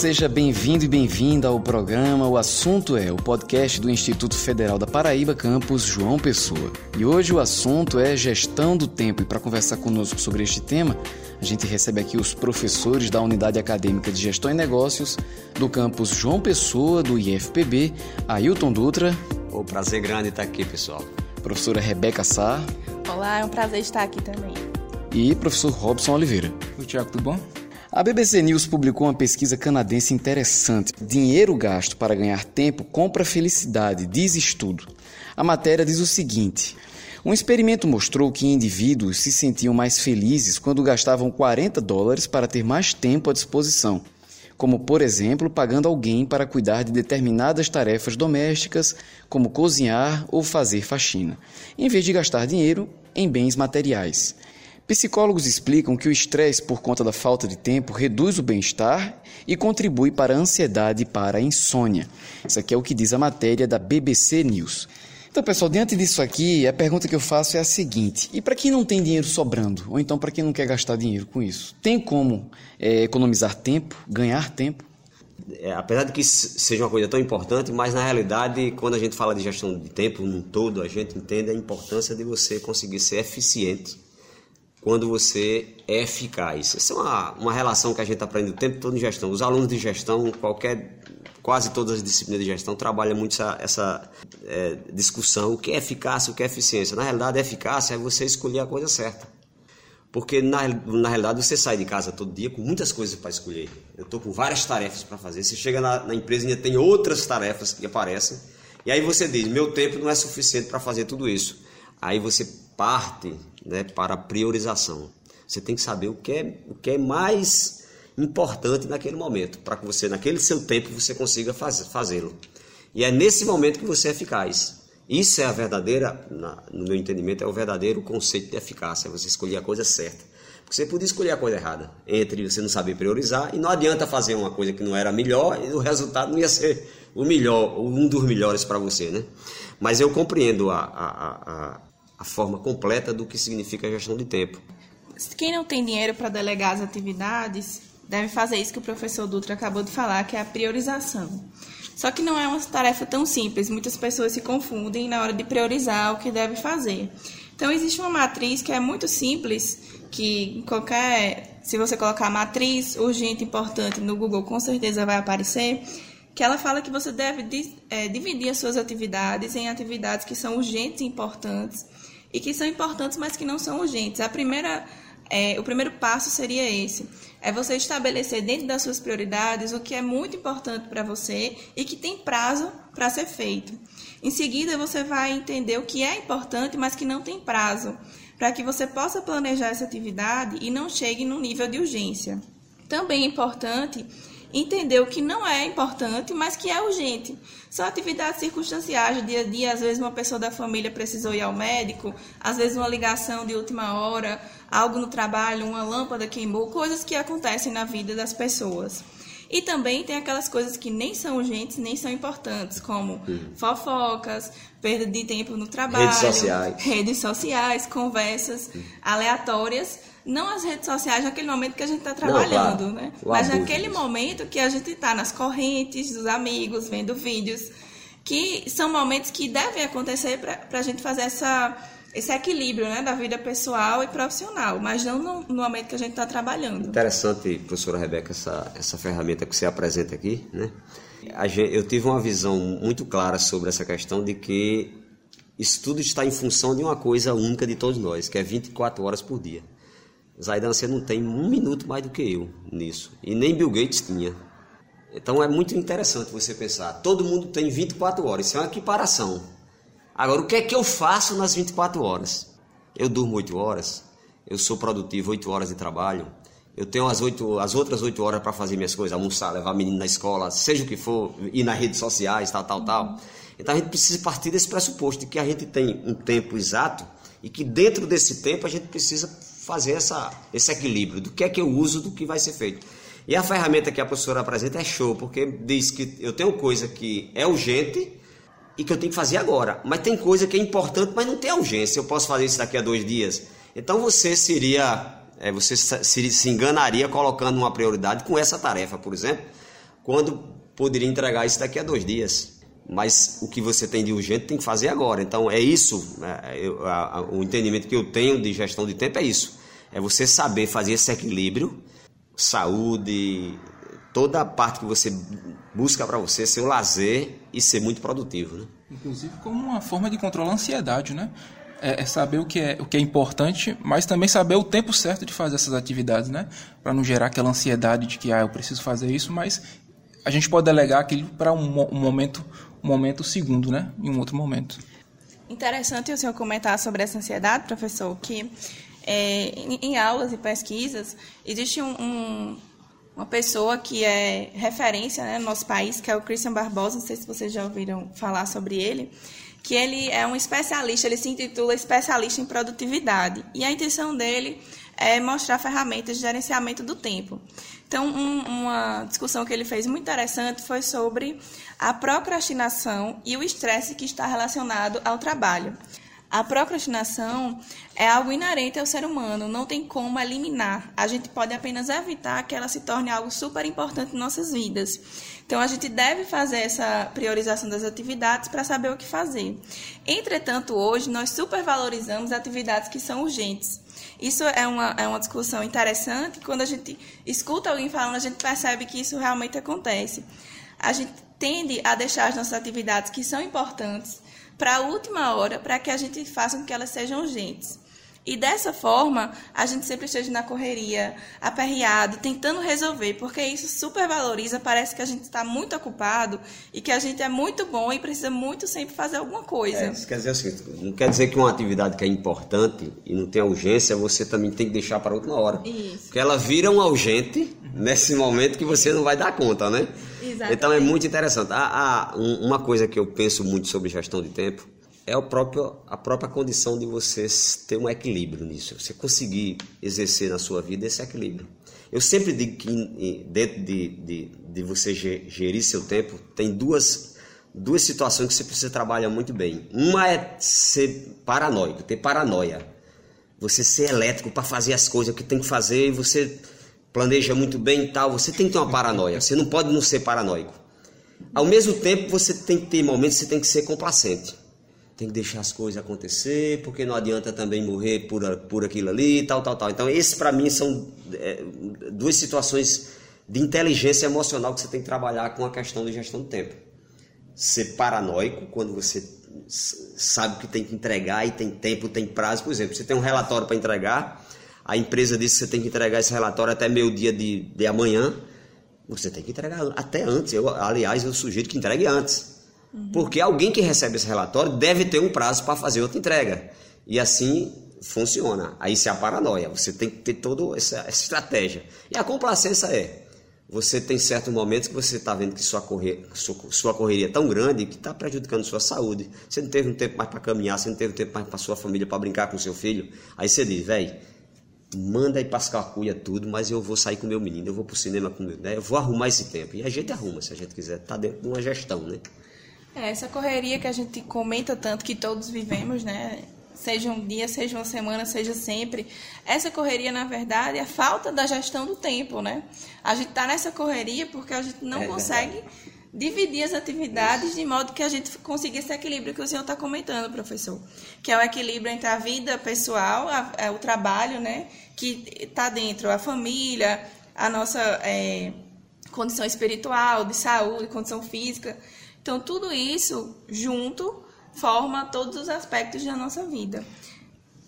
Seja bem-vindo e bem-vinda ao programa O Assunto é, o podcast do Instituto Federal da Paraíba, campus João Pessoa. E hoje o assunto é gestão do tempo. E para conversar conosco sobre este tema, a gente recebe aqui os professores da Unidade Acadêmica de Gestão e Negócios do campus João Pessoa, do IFPB, Ailton Dutra. O prazer grande estar aqui, pessoal. Professora Rebeca Sá. Olá, é um prazer estar aqui também. E professor Robson Oliveira. Oi, Tiago, tudo bom? A BBC News publicou uma pesquisa canadense interessante. Dinheiro gasto para ganhar tempo compra felicidade, diz estudo. A matéria diz o seguinte: um experimento mostrou que indivíduos se sentiam mais felizes quando gastavam 40 dólares para ter mais tempo à disposição, como, por exemplo, pagando alguém para cuidar de determinadas tarefas domésticas, como cozinhar ou fazer faxina, em vez de gastar dinheiro em bens materiais. Psicólogos explicam que o estresse por conta da falta de tempo reduz o bem-estar e contribui para a ansiedade e para a insônia. Isso aqui é o que diz a matéria da BBC News. Então, pessoal, diante disso aqui, a pergunta que eu faço é a seguinte: e para quem não tem dinheiro sobrando, ou então para quem não quer gastar dinheiro com isso, tem como é, economizar tempo, ganhar tempo? É, apesar de que seja uma coisa tão importante, mas na realidade, quando a gente fala de gestão de tempo no todo, a gente entende a importância de você conseguir ser eficiente quando você é eficaz. Essa é uma, uma relação que a gente aprende o tempo todo em gestão. Os alunos de gestão, qualquer, quase todas as disciplinas de gestão, trabalham muito essa, essa é, discussão: o que é eficácia, o que é eficiência. Na realidade, eficácia é você escolher a coisa certa. Porque na, na realidade você sai de casa todo dia com muitas coisas para escolher. Eu estou com várias tarefas para fazer. Você chega na, na empresa e ainda tem outras tarefas que aparecem. E aí você diz: meu tempo não é suficiente para fazer tudo isso. Aí você parte né, para priorização. Você tem que saber o que é, o que é mais importante naquele momento, para que você, naquele seu tempo, você consiga faz, fazê-lo. E é nesse momento que você é eficaz. Isso é a verdadeira, na, no meu entendimento, é o verdadeiro conceito de eficácia, é você escolher a coisa certa. Porque você podia escolher a coisa errada, entre você não saber priorizar, e não adianta fazer uma coisa que não era melhor, e o resultado não ia ser o melhor, um dos melhores para você, né? Mas eu compreendo a, a, a a forma completa do que significa a gestão de tempo. Quem não tem dinheiro para delegar as atividades deve fazer isso que o professor Dutra acabou de falar, que é a priorização. Só que não é uma tarefa tão simples, muitas pessoas se confundem na hora de priorizar o que deve fazer. Então existe uma matriz que é muito simples, que qualquer, se você colocar matriz urgente importante no Google, com certeza vai aparecer, que ela fala que você deve é, dividir as suas atividades em atividades que são urgentes e importantes e que são importantes, mas que não são urgentes. A primeira, é, o primeiro passo seria esse: é você estabelecer dentro das suas prioridades o que é muito importante para você e que tem prazo para ser feito. Em seguida, você vai entender o que é importante, mas que não tem prazo, para que você possa planejar essa atividade e não chegue no nível de urgência. Também é importante entender o que não é importante, mas que é urgente. São atividades circunstanciais do dia a dia, às vezes uma pessoa da família precisou ir ao médico, às vezes uma ligação de última hora, algo no trabalho, uma lâmpada queimou, coisas que acontecem na vida das pessoas. E também tem aquelas coisas que nem são urgentes, nem são importantes, como hum. fofocas, perda de tempo no trabalho, redes sociais, redes sociais conversas hum. aleatórias não as redes sociais naquele momento que a gente está trabalhando, não, claro. né? Mas naquele disso. momento que a gente está nas correntes dos amigos, vendo vídeos, que são momentos que devem acontecer para a gente fazer essa, esse equilíbrio né, da vida pessoal e profissional, mas não no, no momento que a gente está trabalhando. Interessante, professora Rebeca, essa, essa ferramenta que você apresenta aqui, né? Eu tive uma visão muito clara sobre essa questão de que isso tudo está em função de uma coisa única de todos nós, que é 24 horas por dia. Zaidan, você não tem um minuto mais do que eu nisso. E nem Bill Gates tinha. Então é muito interessante você pensar. Todo mundo tem 24 horas. Isso é uma equiparação. Agora, o que é que eu faço nas 24 horas? Eu durmo 8 horas. Eu sou produtivo 8 horas de trabalho. Eu tenho as, 8, as outras 8 horas para fazer minhas coisas, almoçar, levar menino na escola, seja o que for, ir nas redes sociais, tal, tal, tal. Então a gente precisa partir desse pressuposto de que a gente tem um tempo exato e que dentro desse tempo a gente precisa fazer essa, esse equilíbrio do que é que eu uso do que vai ser feito. E a ferramenta que a professora apresenta é show, porque diz que eu tenho coisa que é urgente e que eu tenho que fazer agora, mas tem coisa que é importante, mas não tem urgência. Eu posso fazer isso daqui a dois dias. Então você seria, é, você se, se enganaria colocando uma prioridade com essa tarefa, por exemplo, quando poderia entregar isso daqui a dois dias. Mas o que você tem de urgente tem que fazer agora. Então é isso, é, eu, a, a, o entendimento que eu tenho de gestão de tempo é isso. É você saber fazer esse equilíbrio, saúde, toda a parte que você busca para você, seu lazer e ser muito produtivo. Né? Inclusive como uma forma de controlar a ansiedade, né? É, é, saber o que, é, o que é importante, mas também saber o tempo certo de fazer essas atividades, né? Para não gerar aquela ansiedade de que ah, eu preciso fazer isso, mas a gente pode delegar aquilo para um, um, momento momento segundo, né? Em um outro momento. Interessante o senhor comentar sobre essa ansiedade, professor, que é, em, aulas e pesquisas existe um, um uma pessoa que é referência né, no nosso país, que é o Christian Barbosa, não sei se vocês já ouviram falar sobre ele, que ele é um especialista, ele se intitula especialista em produtividade. E a intenção dele é mostrar ferramentas de gerenciamento do tempo. Então, um, uma discussão que ele fez muito interessante foi sobre a procrastinação e o estresse que está relacionado ao trabalho. A procrastinação é algo inerente ao ser humano, não tem como eliminar. A gente pode apenas evitar que ela se torne algo super importante em nossas vidas. Então, a gente deve fazer essa priorização das atividades para saber o que fazer. Entretanto, hoje, nós supervalorizamos atividades que são urgentes. Isso é uma, é uma discussão interessante. Quando a gente escuta alguém falando, a gente percebe que isso realmente acontece. A gente tende a deixar as nossas atividades que são importantes para a última hora, para que a gente faça com que elas sejam urgentes. E dessa forma, a gente sempre esteja na correria, aperreado, tentando resolver, porque isso supervaloriza, parece que a gente está muito ocupado e que a gente é muito bom e precisa muito sempre fazer alguma coisa. É, isso quer dizer assim, não quer dizer que uma atividade que é importante e não tem urgência, você também tem que deixar para última hora. Isso. Porque ela vira um urgente nesse momento que você não vai dar conta, né? Exatamente. Então é muito interessante. Há, há uma coisa que eu penso muito sobre gestão de tempo é o próprio, a própria condição de você ter um equilíbrio nisso. Você conseguir exercer na sua vida esse equilíbrio. Eu sempre digo que dentro de, de, de você gerir seu tempo, tem duas, duas situações que você precisa trabalhar muito bem. Uma é ser paranoico, ter paranoia. Você ser elétrico para fazer as coisas que tem que fazer e você planeja muito bem e tal. Você tem que ter uma paranoia. Você não pode não ser paranoico. Ao mesmo tempo, você tem que ter momentos que você tem que ser complacente tem que deixar as coisas acontecer, porque não adianta também morrer por, por aquilo ali, tal, tal, tal. Então, esses para mim são é, duas situações de inteligência emocional que você tem que trabalhar com a questão de gestão do tempo. Ser paranoico quando você sabe que tem que entregar e tem tempo, tem prazo. Por exemplo, você tem um relatório para entregar, a empresa diz que você tem que entregar esse relatório até meio dia de, de amanhã, você tem que entregar até antes. Eu, aliás, eu sugiro que entregue antes. Porque alguém que recebe esse relatório deve ter um prazo para fazer outra entrega. E assim funciona. Aí se é a paranoia, você tem que ter toda essa, essa estratégia. E a complacência é, você tem certos momentos que você está vendo que sua, sua, sua, correria é tão grande que está prejudicando sua saúde. Você não teve um tempo mais para caminhar, você não teve um tempo mais para sua família, para brincar com seu filho. Aí você diz, velho, manda aí para cuia tudo, mas eu vou sair com meu menino, eu vou para o cinema com meu, né? eu vou arrumar esse tempo. E a gente arruma, se a gente quiser, está dentro de uma gestão, né? É, essa correria que a gente comenta tanto que todos vivemos, né? Seja um dia, seja uma semana, seja sempre. Essa correria, na verdade, é a falta da gestão do tempo, né? A gente está nessa correria porque a gente não é consegue verdade. dividir as atividades de modo que a gente consiga esse equilíbrio que o senhor está comentando, professor. Que é o equilíbrio entre a vida pessoal, a, a, é o trabalho, né? Que está dentro a família, a nossa é, condição espiritual, de saúde, condição física. Então, tudo isso junto forma todos os aspectos da nossa vida.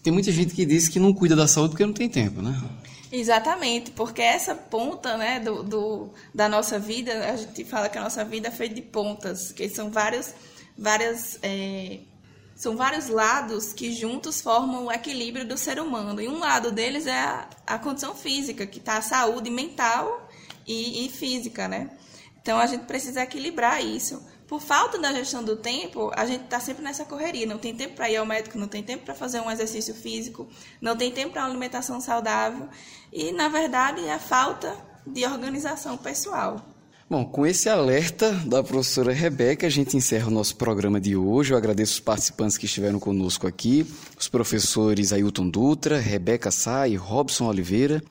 Tem muita gente que diz que não cuida da saúde porque não tem tempo, né? Exatamente, porque essa ponta né, do, do, da nossa vida, a gente fala que a nossa vida é feita de pontas, que são várias, várias é, são vários lados que juntos formam o equilíbrio do ser humano. E um lado deles é a, a condição física, que está a saúde mental e, e física, né? Então a gente precisa equilibrar isso por falta da gestão do tempo, a gente está sempre nessa correria. Não tem tempo para ir ao médico, não tem tempo para fazer um exercício físico, não tem tempo para uma alimentação saudável. E, na verdade, é a falta de organização pessoal. Bom, com esse alerta da professora Rebeca, a gente encerra o nosso programa de hoje. Eu agradeço os participantes que estiveram conosco aqui, os professores Ailton Dutra, Rebeca Sá e Robson Oliveira.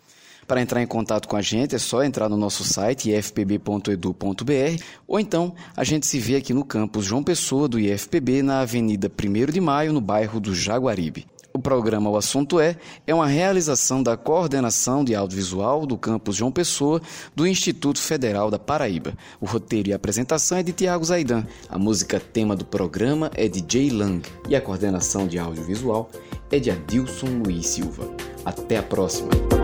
Para entrar em contato com a gente é só entrar no nosso site ifpb.edu.br ou então a gente se vê aqui no campus João Pessoa do IFPB na Avenida 1 de Maio, no bairro do Jaguaribe. O programa O Assunto É é uma realização da Coordenação de Audiovisual do campus João Pessoa do Instituto Federal da Paraíba. O roteiro e a apresentação é de Tiago Zaidan. A música tema do programa é de Jay Lang e a coordenação de audiovisual é de Adilson Luiz Silva. Até a próxima!